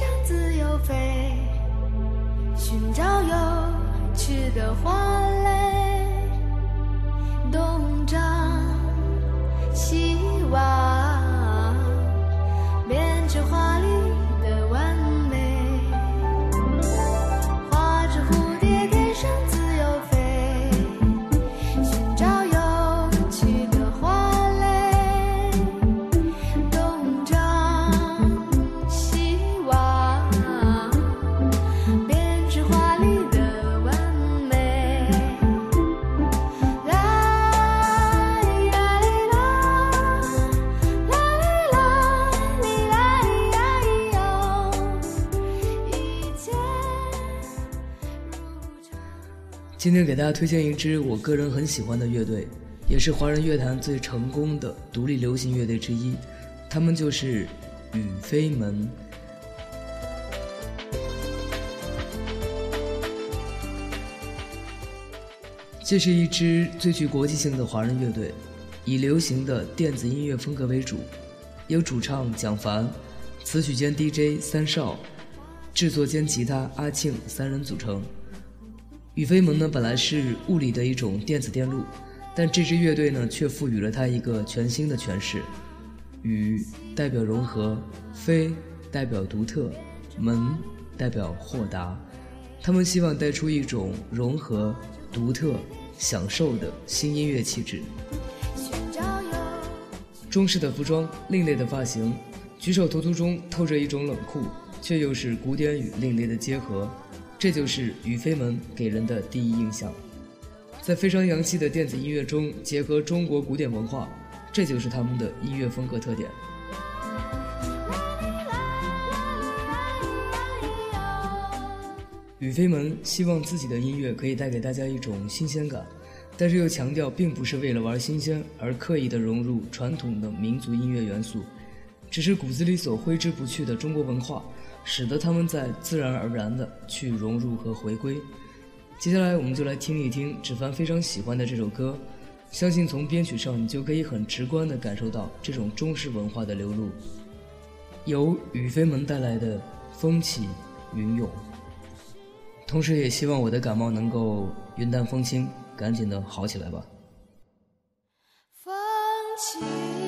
想自由飞，寻找有趣的花。今天给大家推荐一支我个人很喜欢的乐队，也是华人乐坛最成功的独立流行乐队之一，他们就是雨飞门。这是一支最具国际性的华人乐队，以流行的电子音乐风格为主，由主唱蒋凡、词曲兼 DJ 三少、制作兼吉他阿庆三人组成。雨飞门呢，本来是物理的一种电子电路，但这支乐队呢，却赋予了它一个全新的诠释。雨代表融合，飞代表独特，门代表豁达。他们希望带出一种融合、独特、享受的新音乐气质。中式的服装，另类的发型，举手投足中透着一种冷酷，却又是古典与另类的结合。这就是雨飞门给人的第一印象，在非常洋气的电子音乐中结合中国古典文化，这就是他们的音乐风格特点。雨飞门希望自己的音乐可以带给大家一种新鲜感，但是又强调并不是为了玩新鲜而刻意的融入传统的民族音乐元素，只是骨子里所挥之不去的中国文化。使得他们在自然而然的去融入和回归。接下来，我们就来听一听芷凡非常喜欢的这首歌，相信从编曲上你就可以很直观的感受到这种中式文化的流露，由雨飞门带来的风起云涌。同时，也希望我的感冒能够云淡风轻，赶紧的好起来吧。风起。